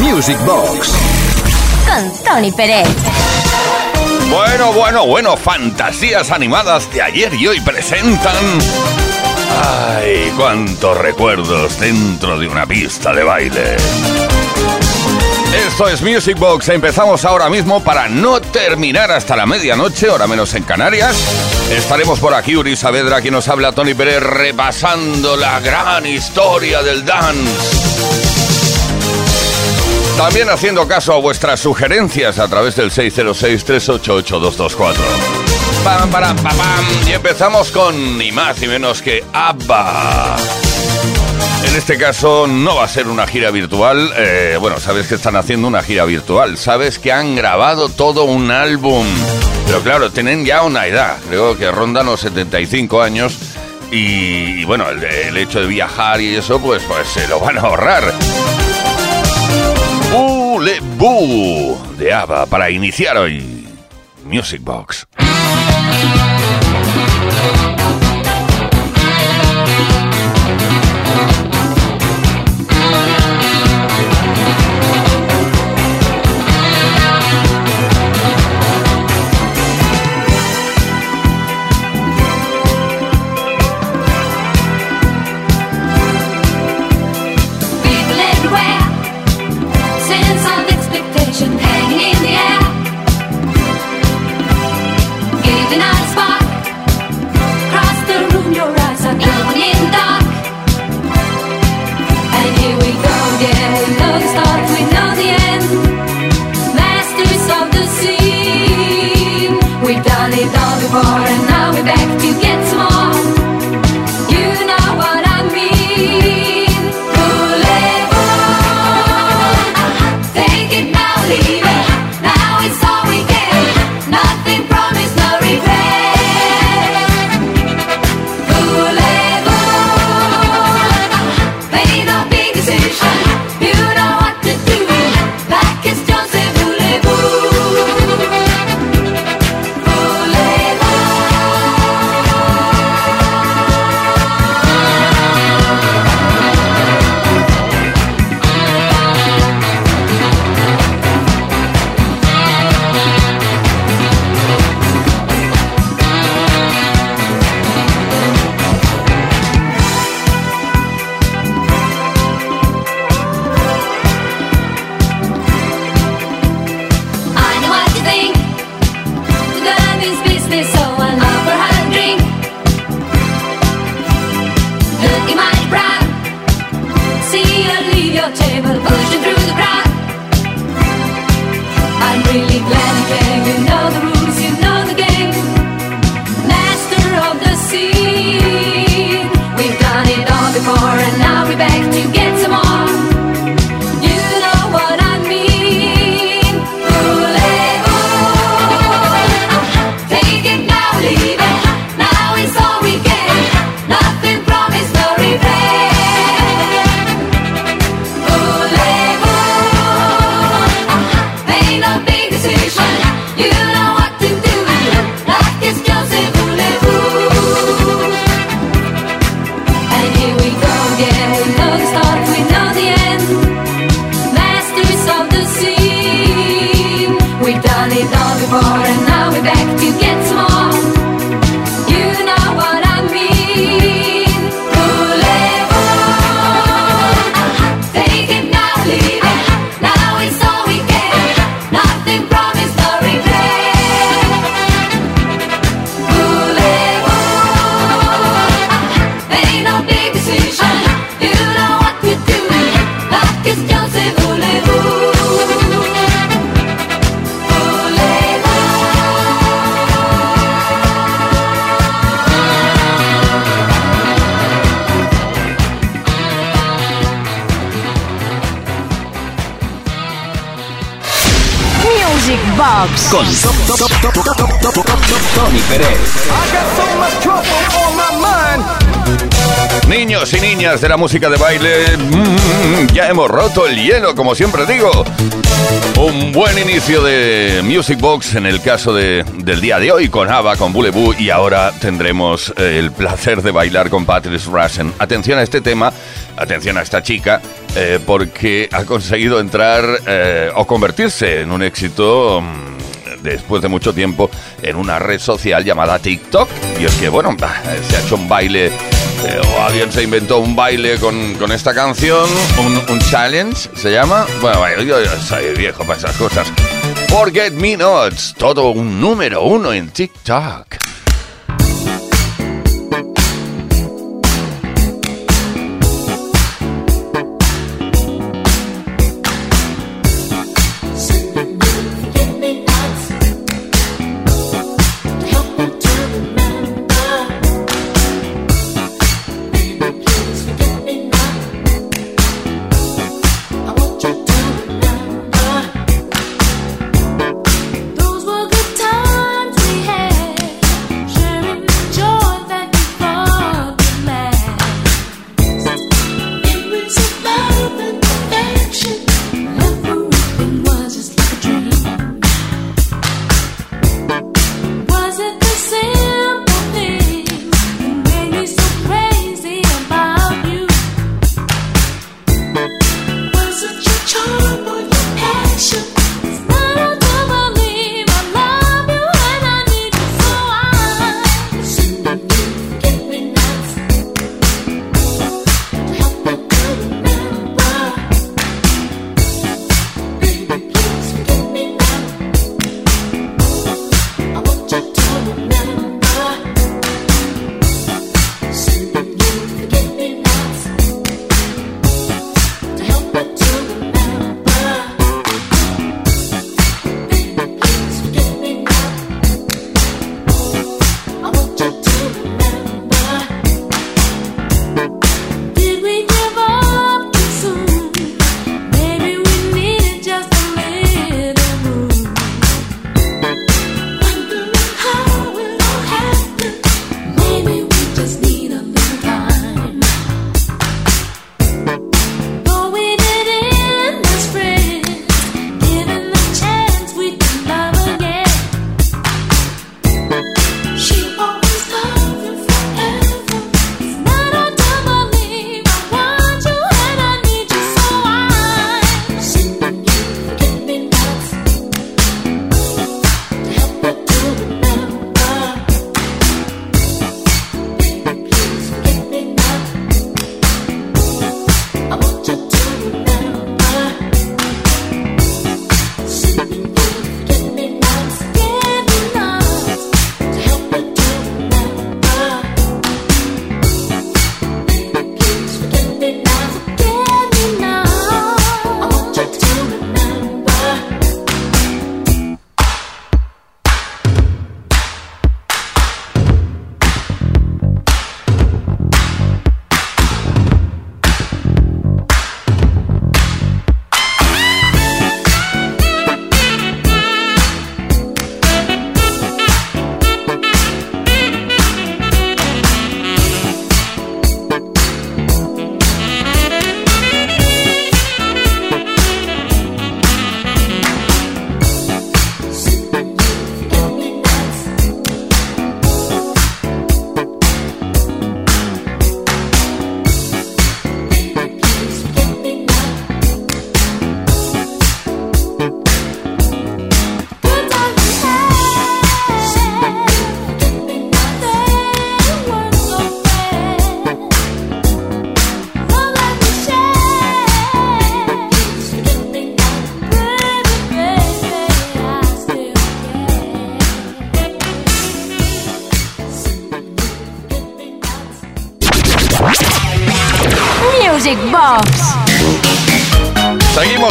Music Box. Con Tony Pérez. Bueno, bueno, bueno, fantasías animadas de ayer y hoy presentan... ¡Ay, cuántos recuerdos dentro de una pista de baile! Esto es Music Box. Empezamos ahora mismo para no terminar hasta la medianoche, hora menos en Canarias. Estaremos por aquí, Uri Saavedra, quien nos habla Tony Pérez, repasando la gran historia del dance. También haciendo caso a vuestras sugerencias a través del 606-388-224. Pam, pam, pam, Y empezamos con ni más ni menos que ABBA. En este caso no va a ser una gira virtual. Eh, bueno, sabes que están haciendo una gira virtual. Sabes que han grabado todo un álbum. Pero claro, tienen ya una edad. Creo que rondan los 75 años. Y, bueno, el, hecho de viajar y eso, pues, pues se lo van a ahorrar. Boo de ABBA para iniciar hoy Music Box. Con Tony Pérez. Niños y niñas de la música de baile, mm, ya hemos roto el hielo, como siempre digo. Un buen inicio de Music Box en el caso de, del día de hoy con Ava, con Bulebu y ahora tendremos eh, el placer de bailar con Patrice Russian. Atención a este tema atención a esta chica, eh, porque ha conseguido entrar eh, o convertirse en un éxito mm, después de mucho tiempo en una red social llamada TikTok. Y es que, bueno, se ha hecho un baile, eh, o alguien se inventó un baile con, con esta canción, un, challenge, se llama. Bueno, yo soy viejo para esas cosas. Forget Me Nots, todo un número uno en TikTok.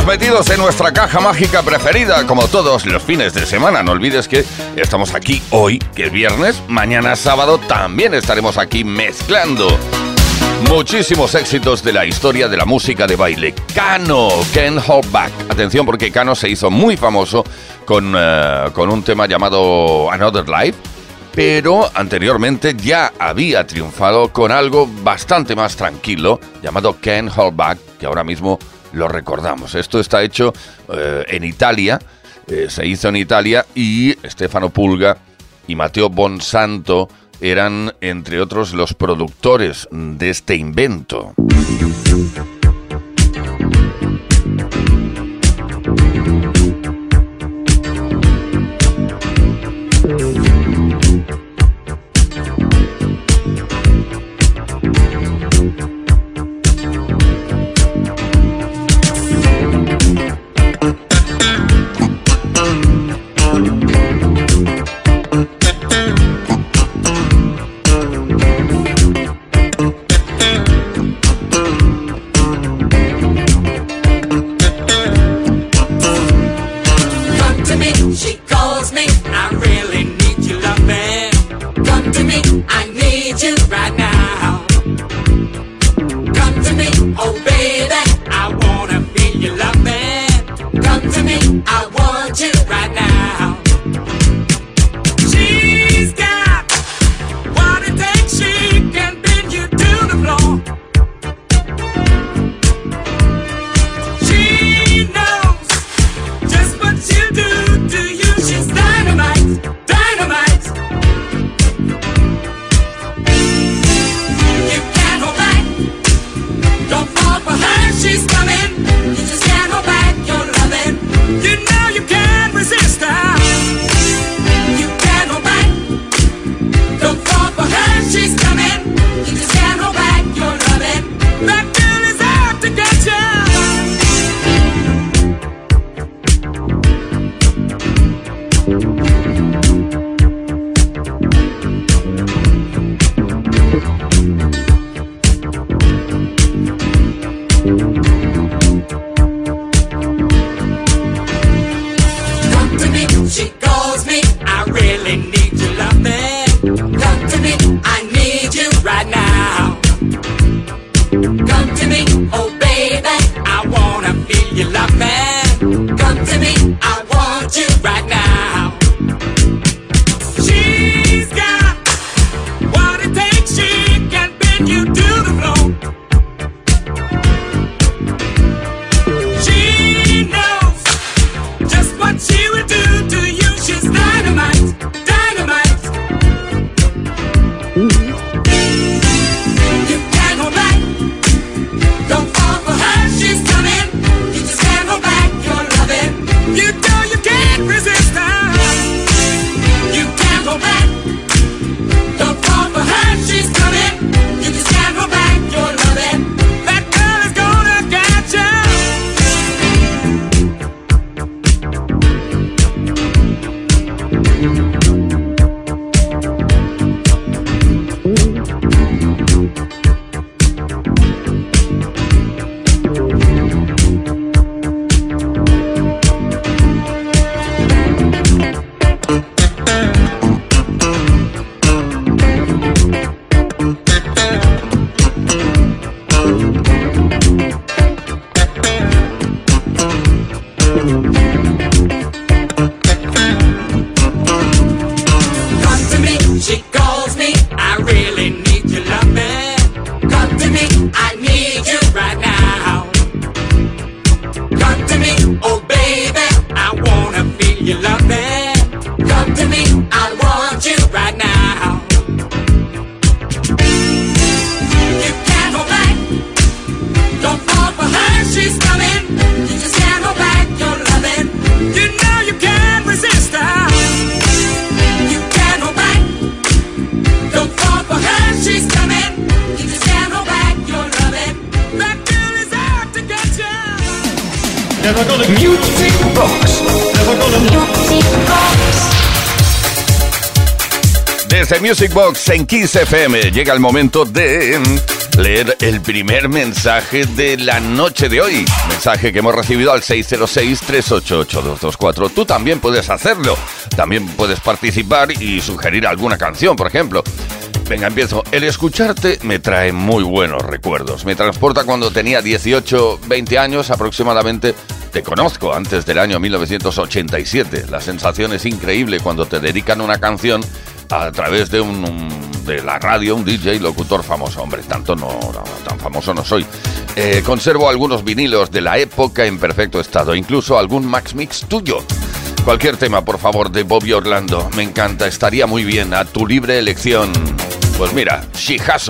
Metidos en nuestra caja mágica preferida, como todos los fines de semana. No olvides que estamos aquí hoy, que es viernes, mañana sábado también estaremos aquí mezclando muchísimos éxitos de la historia de la música de baile. Cano, Ken Hold Back. Atención porque Cano se hizo muy famoso con, eh, con un tema llamado Another Life. Pero anteriormente ya había triunfado con algo bastante más tranquilo llamado Ken Hold Back, que ahora mismo lo recordamos. Esto está hecho eh, en Italia, eh, se hizo en Italia y Stefano Pulga y Mateo Bonsanto eran, entre otros, los productores de este invento. Music Box. Desde Music Box en 15 FM llega el momento de leer el primer mensaje de la noche de hoy. Mensaje que hemos recibido al 606-388-224. Tú también puedes hacerlo. También puedes participar y sugerir alguna canción, por ejemplo. Venga, empiezo. El escucharte me trae muy buenos recuerdos. Me transporta cuando tenía 18, 20 años aproximadamente. Te conozco antes del año 1987. La sensación es increíble cuando te dedican una canción a través de la radio, un DJ locutor famoso. Hombre, tanto no, tan famoso no soy. Eh, conservo algunos vinilos de la época en perfecto estado, incluso algún Max Mix tuyo. Cualquier tema, por favor, de Bobby Orlando. Me encanta, estaría muy bien, a tu libre elección. Pues mira, She Has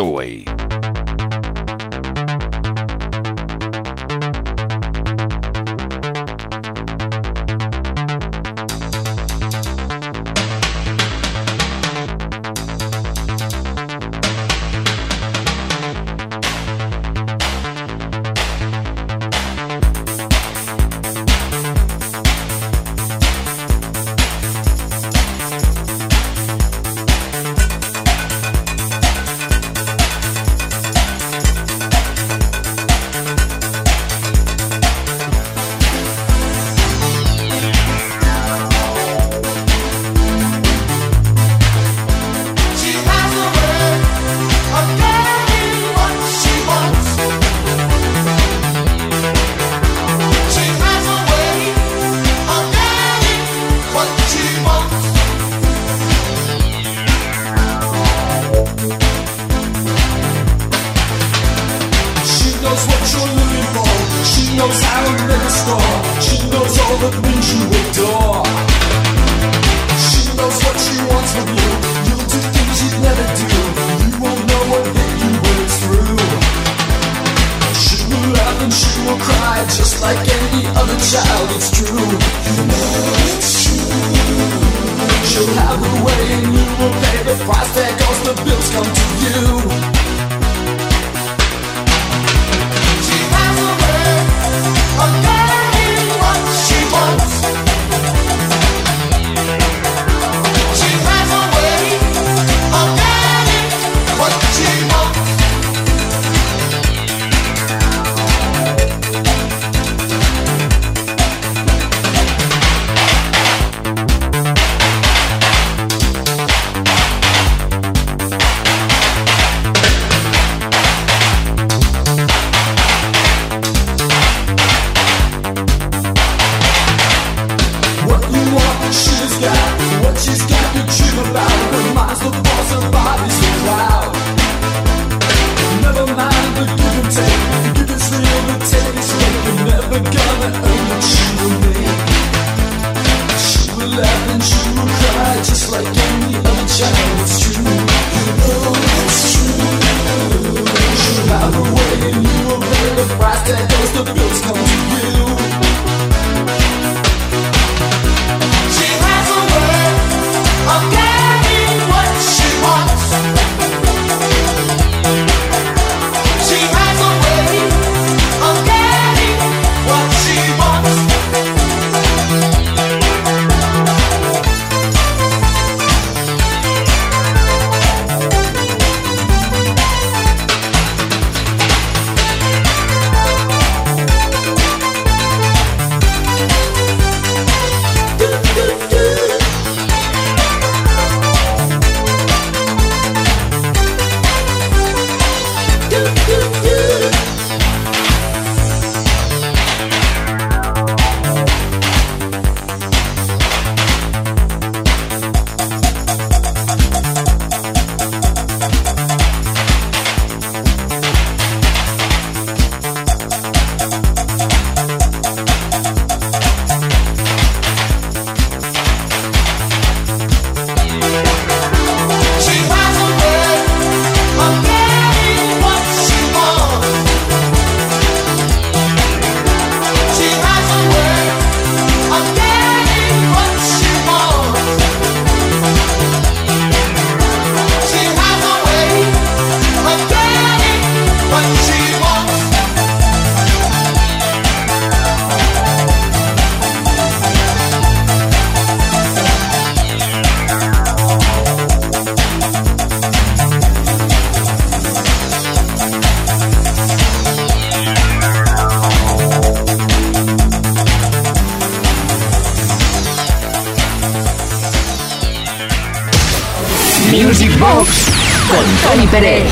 Music Box con Tony Pérez.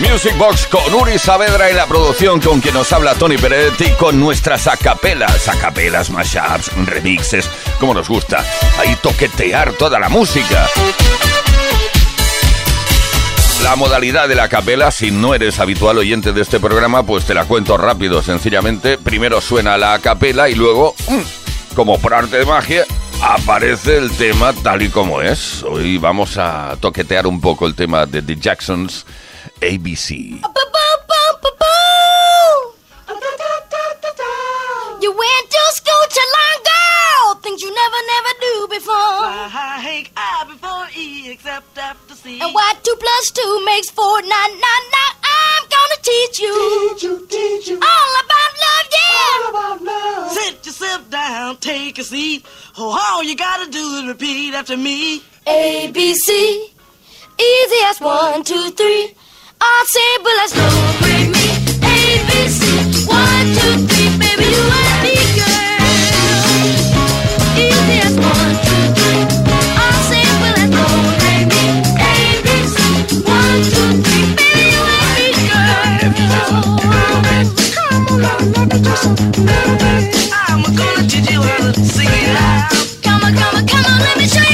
Music Box con Uri Saavedra y la producción con quien nos habla Tony Peretti con nuestras acapelas, acapelas, mashups, remixes, como nos gusta, ahí toquetear toda la música. La modalidad de la capela, si no eres habitual oyente de este programa, pues te la cuento rápido, sencillamente. Primero suena la capela y luego, mm, como por arte de magia, aparece el tema tal y como es. Hoy vamos a toquetear un poco el tema de The Jacksons ABC. You went to school too long ago, things you never, never do before. Why, I before E, except after C. And why two plus two makes four, nine, nine, nine. gonna teach you, teach you, teach you all about love, yeah. All about love. Sit yourself down, take a seat. Oh, all you gotta do is repeat after me. A B C, easy as one, two, three. All simple as no, break me. A B C, one, two, three. Baby, you. I'm gonna teach you how to sing it out. Come on, come on, come on, let me show you.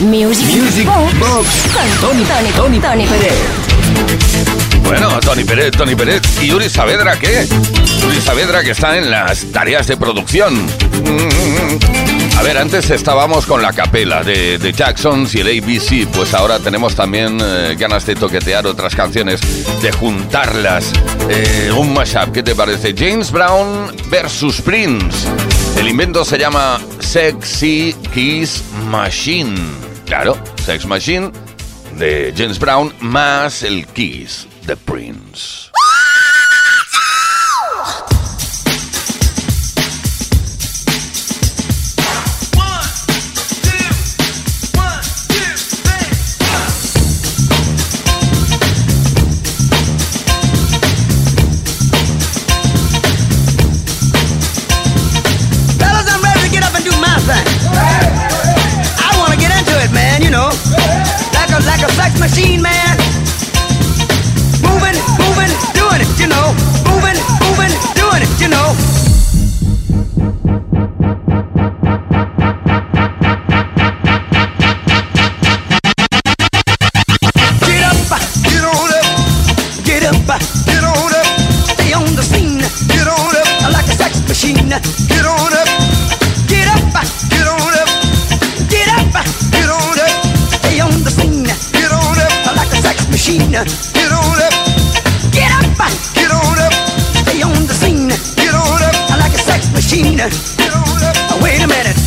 Music, Box, Box, con Tony, Tony, Tony, Tony Pérez. Bueno, Tony Pérez, Tony Pérez y Yuri Saavedra, ¿qué? Yuri Saavedra que está en las tareas de producción. A ver, antes estábamos con la capela de, de Jacksons y el ABC, pues ahora tenemos también eh, ganas de toquetear otras canciones, de juntarlas. Eh, un mashup, ¿qué te parece? James Brown versus Prince. El invento se llama Sexy Kiss Machine. Claro, Sex Machine de James Brown más el Kiss de Prince. seen Wait a minute.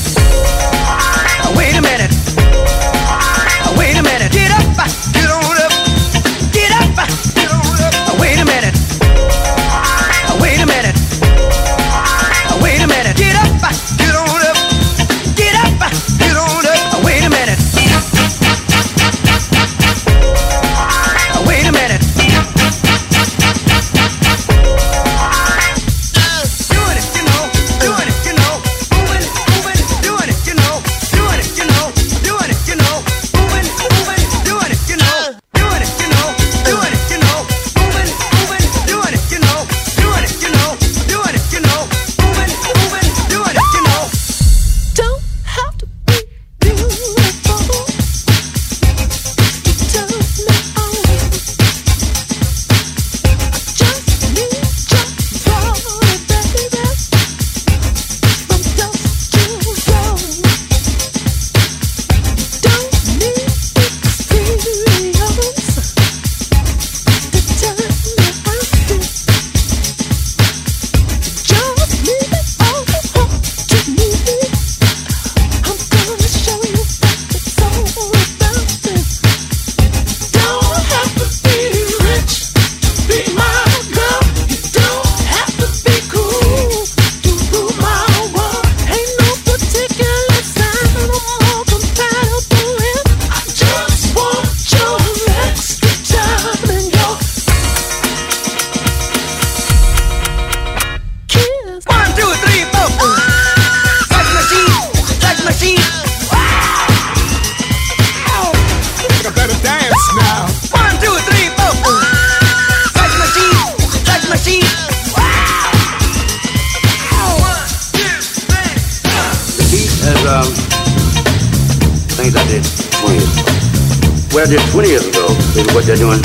I did 20 years ago is what they're doing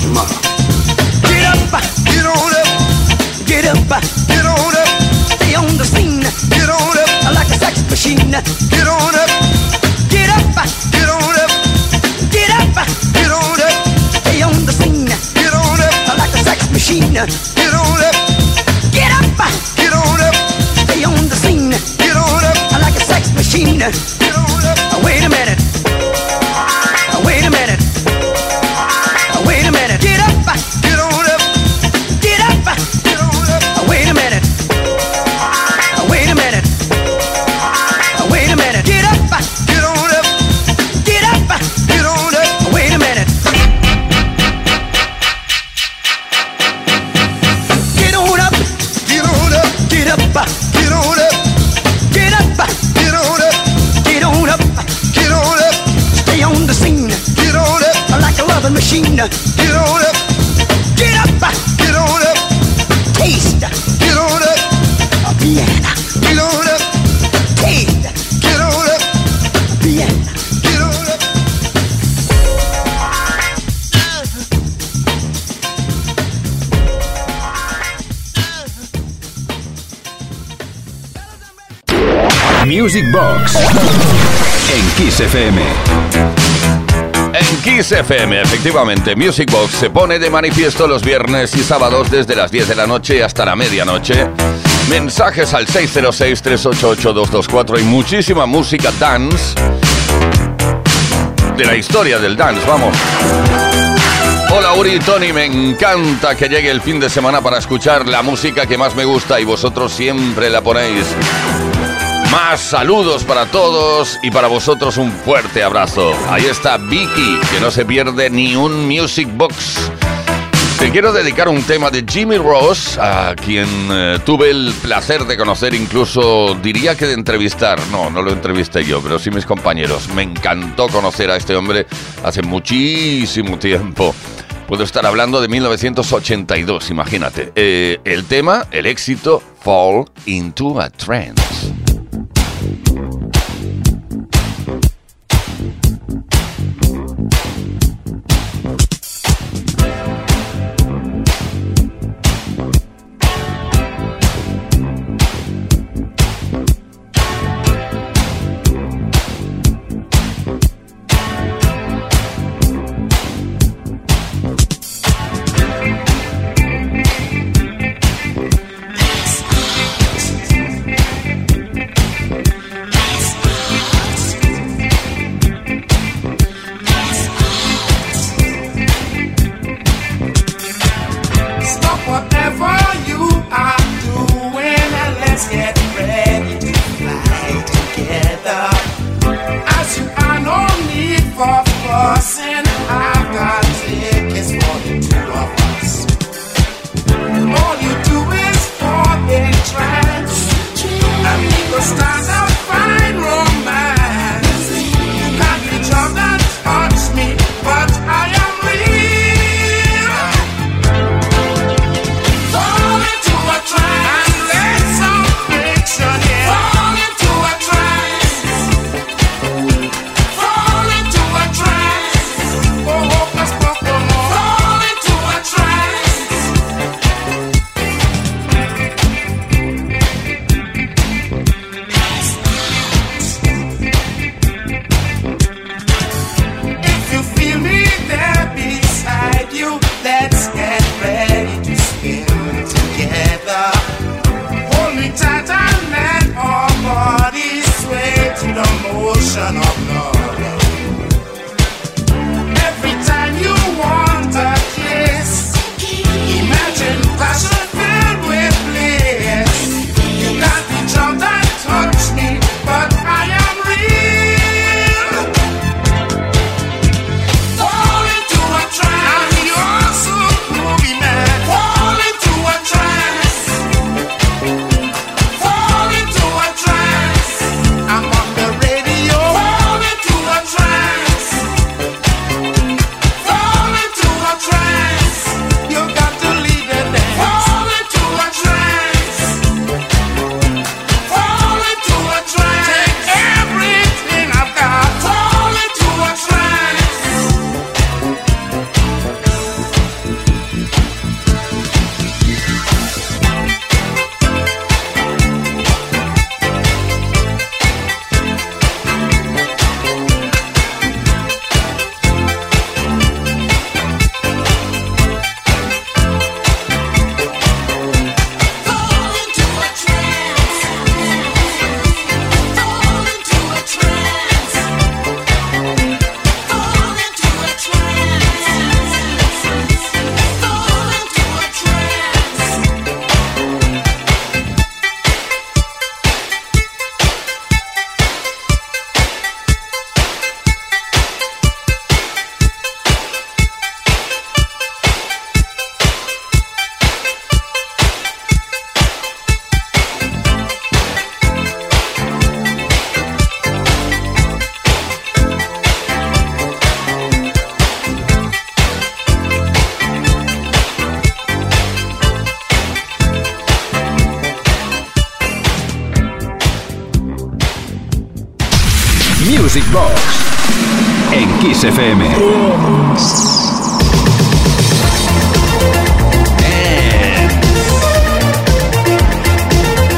tomorrow. Get up, get on up, get up, get on up, stay on the scene, get on up, like a sex machine, get on up, get up, get on up, get up, get on up, stay on the scene, get on up, like a sex machine, get on up, get up, get on up, stay on the scene, get on up, like a sex machine, Music Box en Kiss FM. En Kiss FM, efectivamente, Music Box se pone de manifiesto los viernes y sábados desde las 10 de la noche hasta la medianoche. Mensajes al 606-388-224 y muchísima música dance de la historia del dance, vamos. Hola Uri Tony, me encanta que llegue el fin de semana para escuchar la música que más me gusta y vosotros siempre la ponéis. Más saludos para todos y para vosotros un fuerte abrazo. Ahí está Vicky, que no se pierde ni un Music Box. Te quiero dedicar un tema de Jimmy Ross, a quien eh, tuve el placer de conocer, incluso diría que de entrevistar. No, no lo entrevisté yo, pero sí mis compañeros. Me encantó conocer a este hombre hace muchísimo tiempo. Puedo estar hablando de 1982, imagínate. Eh, el tema, el éxito, Fall into a Trance.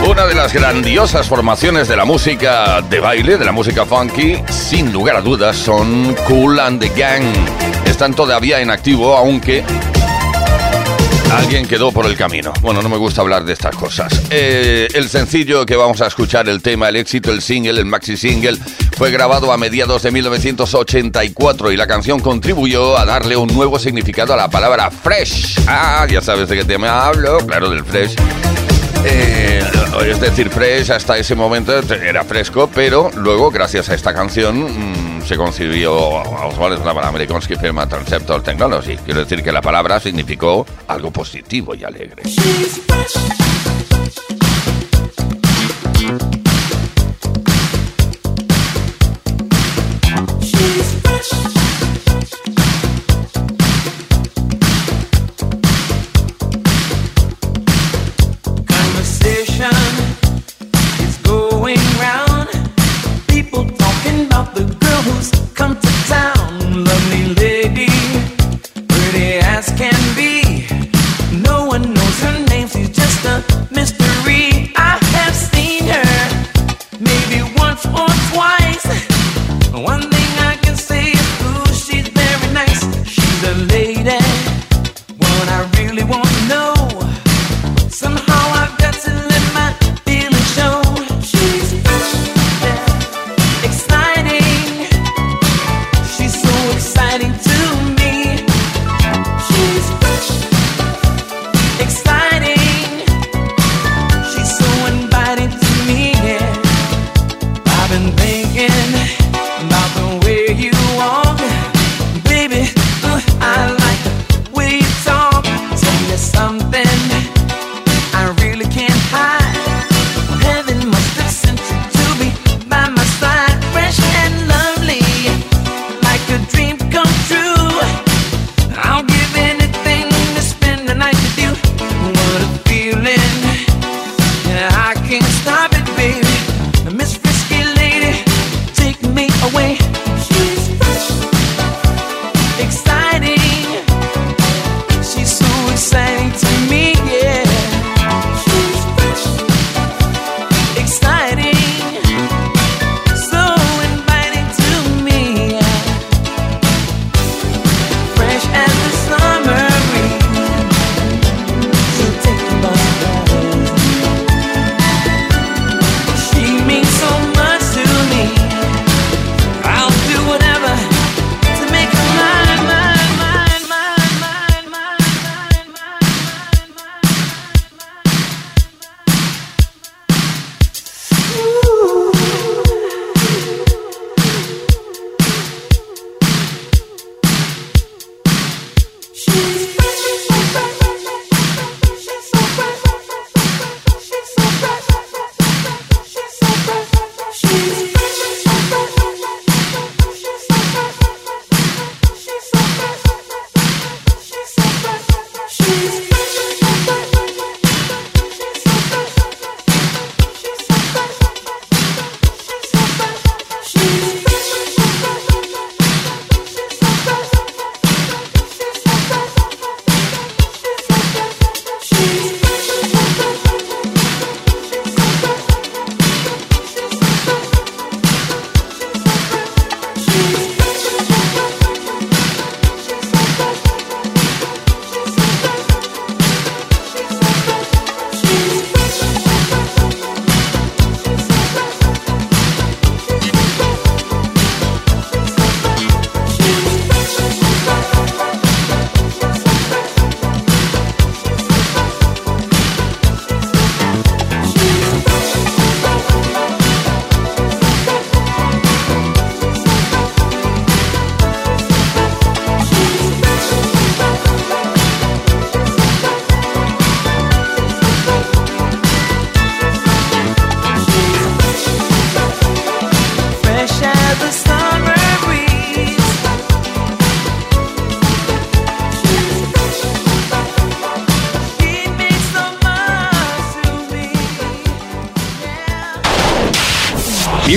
Una de las grandiosas formaciones de la música de baile, de la música funky, sin lugar a dudas, son Cool and the Gang. Están todavía en activo, aunque alguien quedó por el camino. Bueno, no me gusta hablar de estas cosas. Eh, el sencillo que vamos a escuchar, el tema, el éxito, el single, el maxi single, fue grabado a mediados de 1984 y la canción contribuyó a darle un nuevo significado a la palabra fresh. Ah, ya sabes de qué tema hablo, claro, del fresh. Eh, es decir, fresh hasta ese momento era fresco, pero luego, gracias a esta canción, mm, se concibió Oswald la Amerikansky Firma Transceptor Technology. Quiero decir que la palabra significó algo positivo y alegre.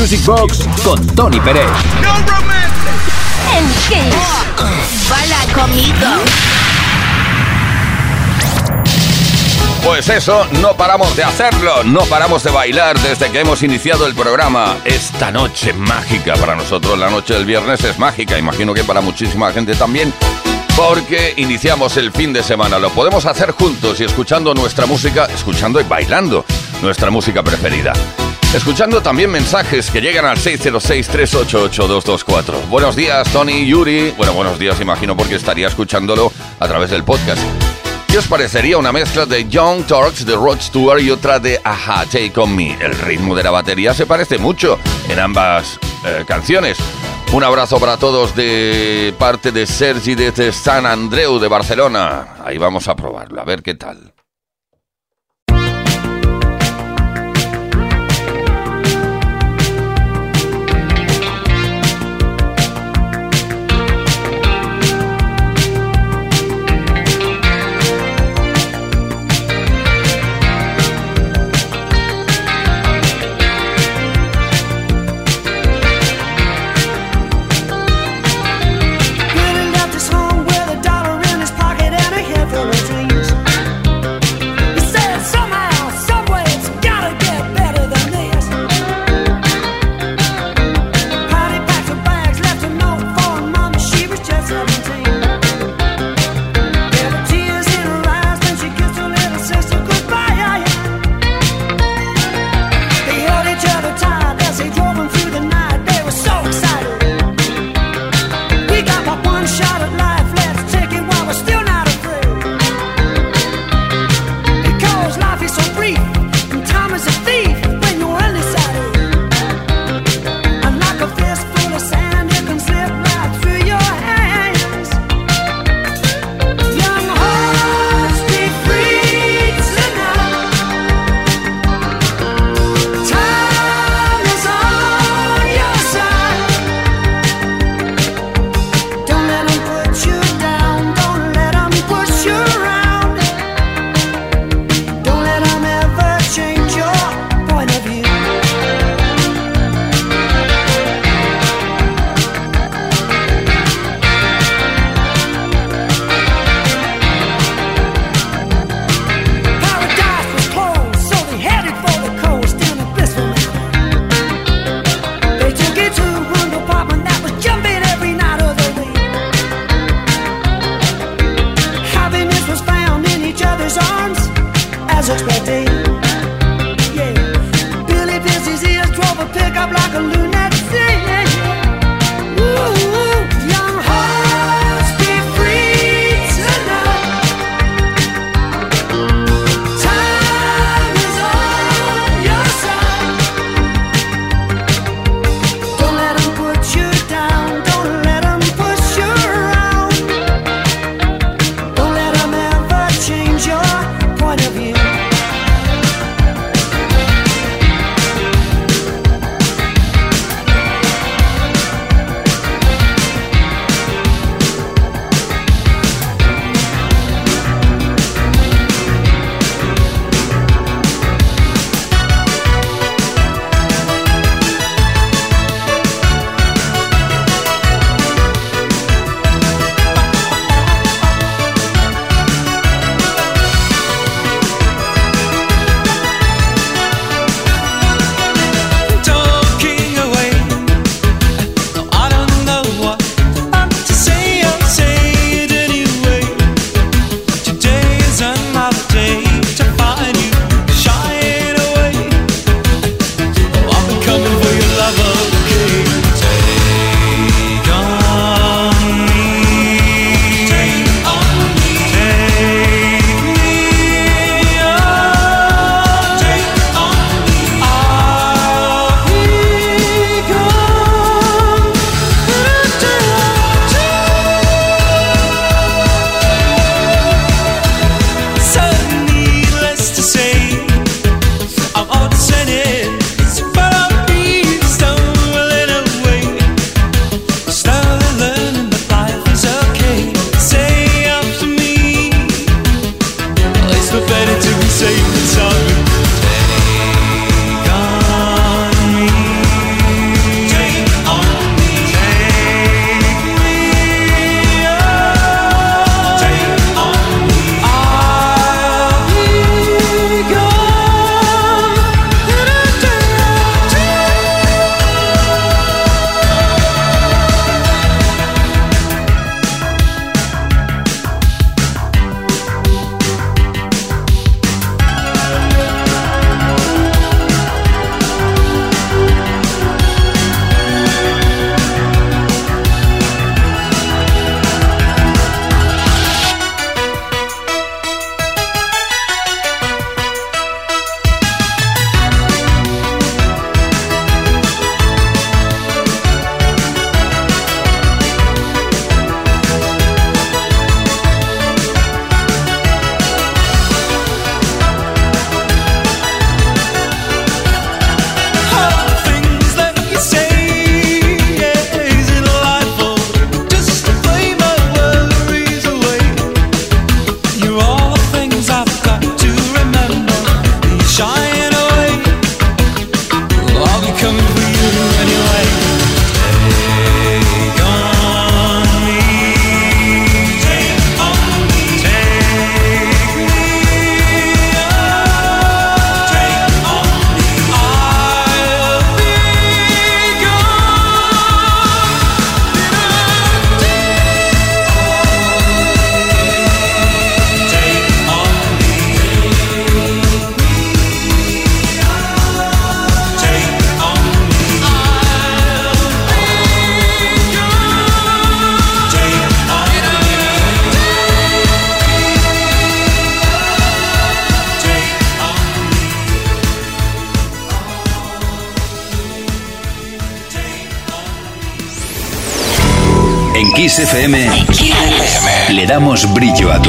Music Box con Tony Pérez. En Kiss. Baila conmigo. Pues eso, no paramos de hacerlo, no paramos de bailar desde que hemos iniciado el programa. Esta noche mágica, para nosotros la noche del viernes es mágica, imagino que para muchísima gente también, porque iniciamos el fin de semana. Lo podemos hacer juntos y escuchando nuestra música, escuchando y bailando nuestra música preferida. Escuchando también mensajes que llegan al 606-388-224. Buenos días, Tony, Yuri. Bueno, buenos días, imagino, porque estaría escuchándolo a través del podcast. ¿Qué os parecería una mezcla de Young Turks de Rod Stewart y otra de Aha, Take On Me? El ritmo de la batería se parece mucho en ambas eh, canciones. Un abrazo para todos de parte de Sergi desde San Andreu de Barcelona. Ahí vamos a probarlo, a ver qué tal.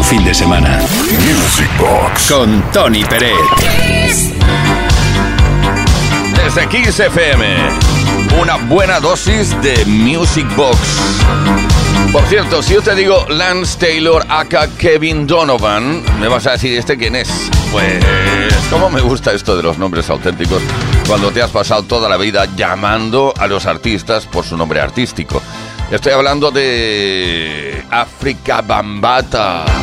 Fin de semana. Music Box con Tony Peret. Desde Kiss FM, una buena dosis de Music Box. Por cierto, si yo te digo Lance Taylor aka Kevin Donovan, me vas a decir, ¿este quién es? Pues, ¿cómo me gusta esto de los nombres auténticos cuando te has pasado toda la vida llamando a los artistas por su nombre artístico? Estoy hablando de África Bambata.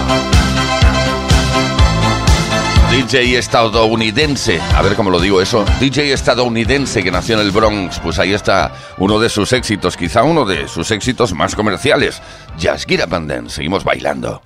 DJ estadounidense, a ver cómo lo digo eso, DJ estadounidense que nació en el Bronx, pues ahí está uno de sus éxitos, quizá uno de sus éxitos más comerciales, Just Get seguimos bailando.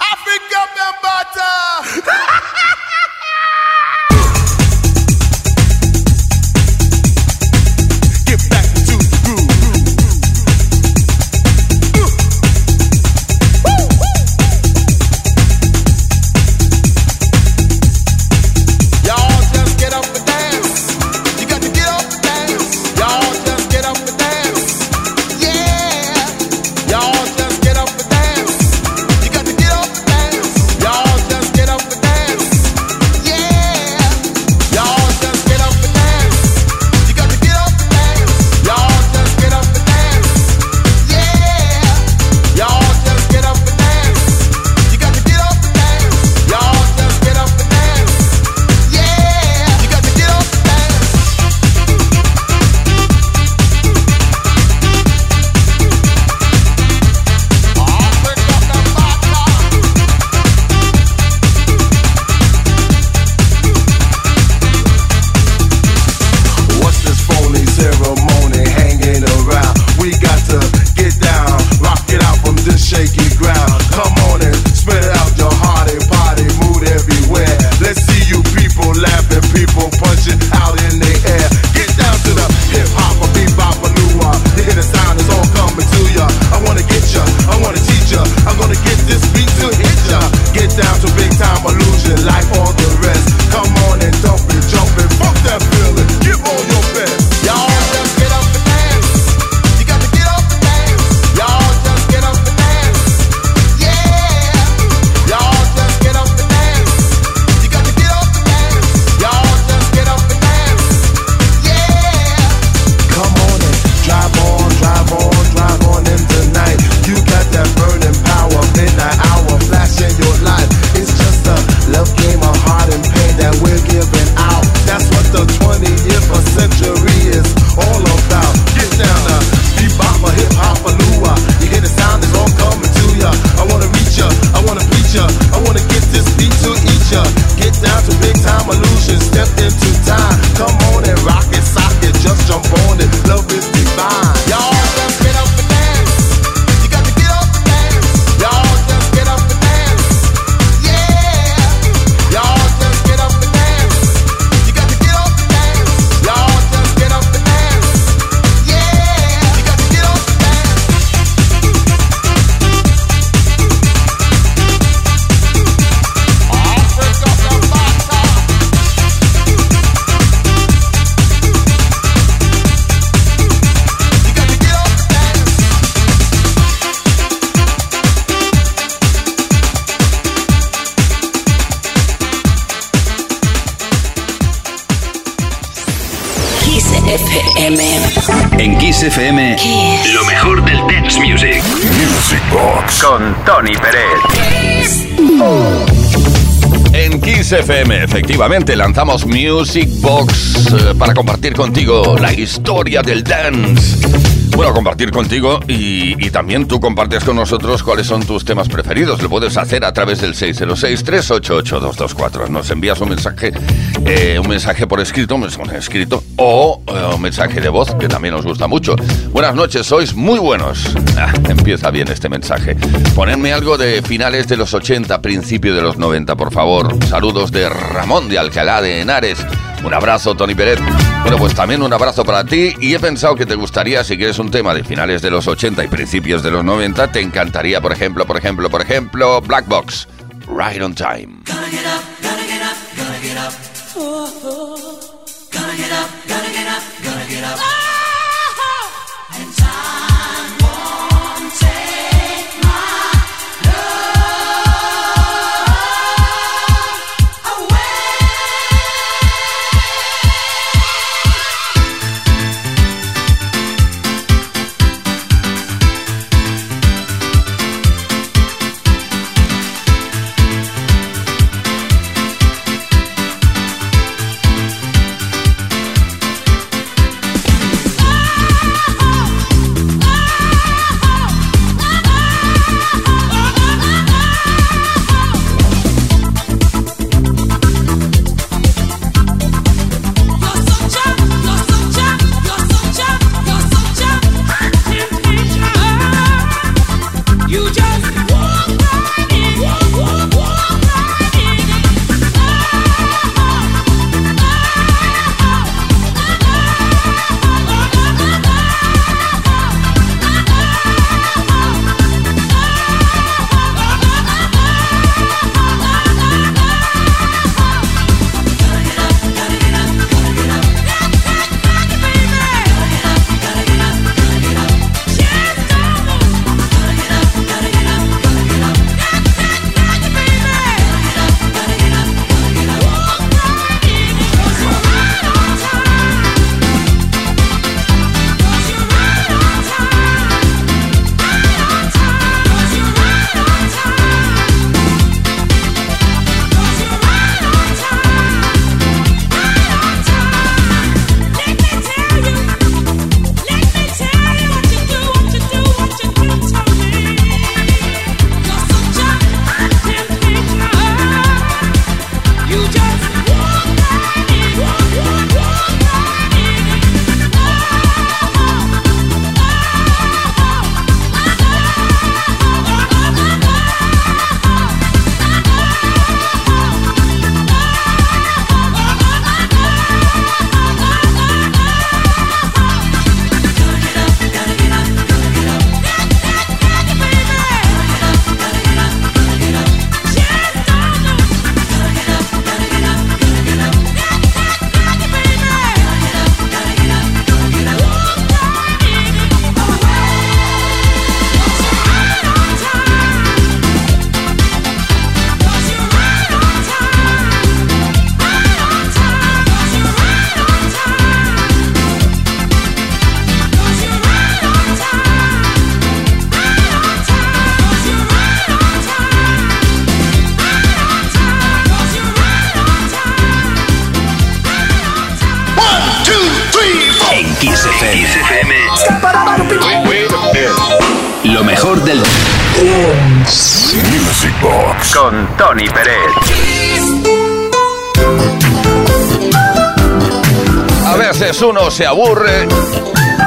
FM, efectivamente, lanzamos Music Box eh, para compartir contigo la historia del dance. Bueno, compartir contigo y, también tú compartes con nosotros cuáles son tus temas preferidos. Lo puedes hacer a través del 606-388-224. Nos envías un mensaje, eh, un mensaje por escrito, un mensaje escrito o eh, un mensaje de voz que también nos gusta mucho. Buenas noches, sois muy buenos. Ah, empieza bien este mensaje. Ponedme algo de finales de los 80, principio de los 90, por favor. Saludos de Ramón de Alcalá de Henares. Un abrazo, Tony Peret. Bueno, pues también un abrazo para ti y he pensado que te gustaría, si quieres un tema de finales de los 80 y principios de los 90, te encantaría, por ejemplo, por ejemplo, por ejemplo, Black Box, Right on Time. Music Box. Con Tony Pérez. A veces uno se aburre.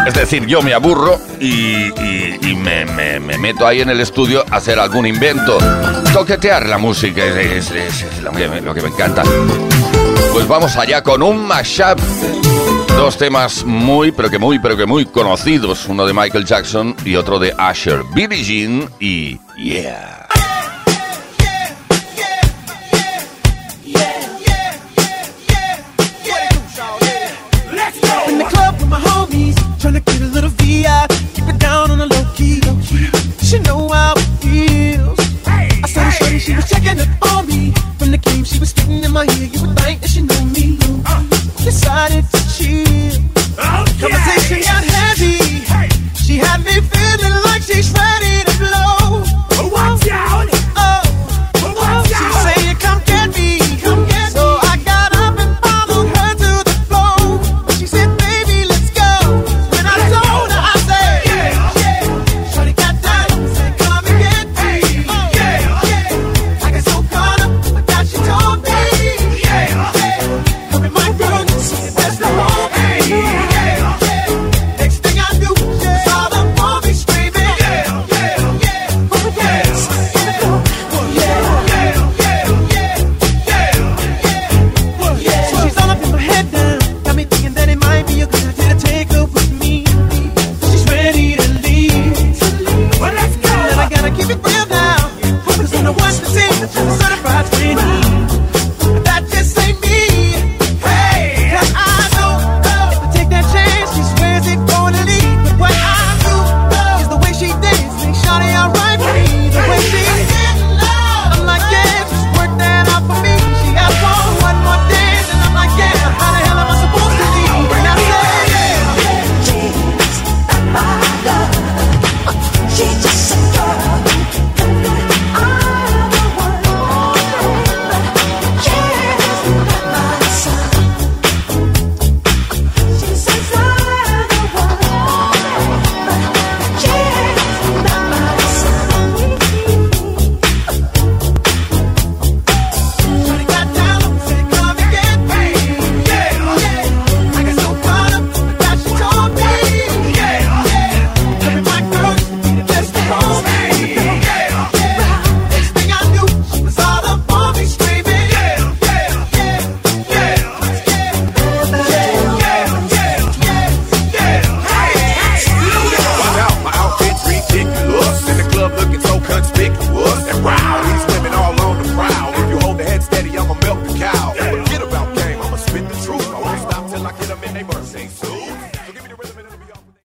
Es decir, yo me aburro y, y, me, meto ahí en el estudio a hacer algún invento. Toquetear la música es, lo, que, me encanta. Pues vamos allá con un mashup. Dos temas muy, pero que muy, pero que muy conocidos. Uno de Michael Jackson y otro de Asher. Billie Jean y Yeah.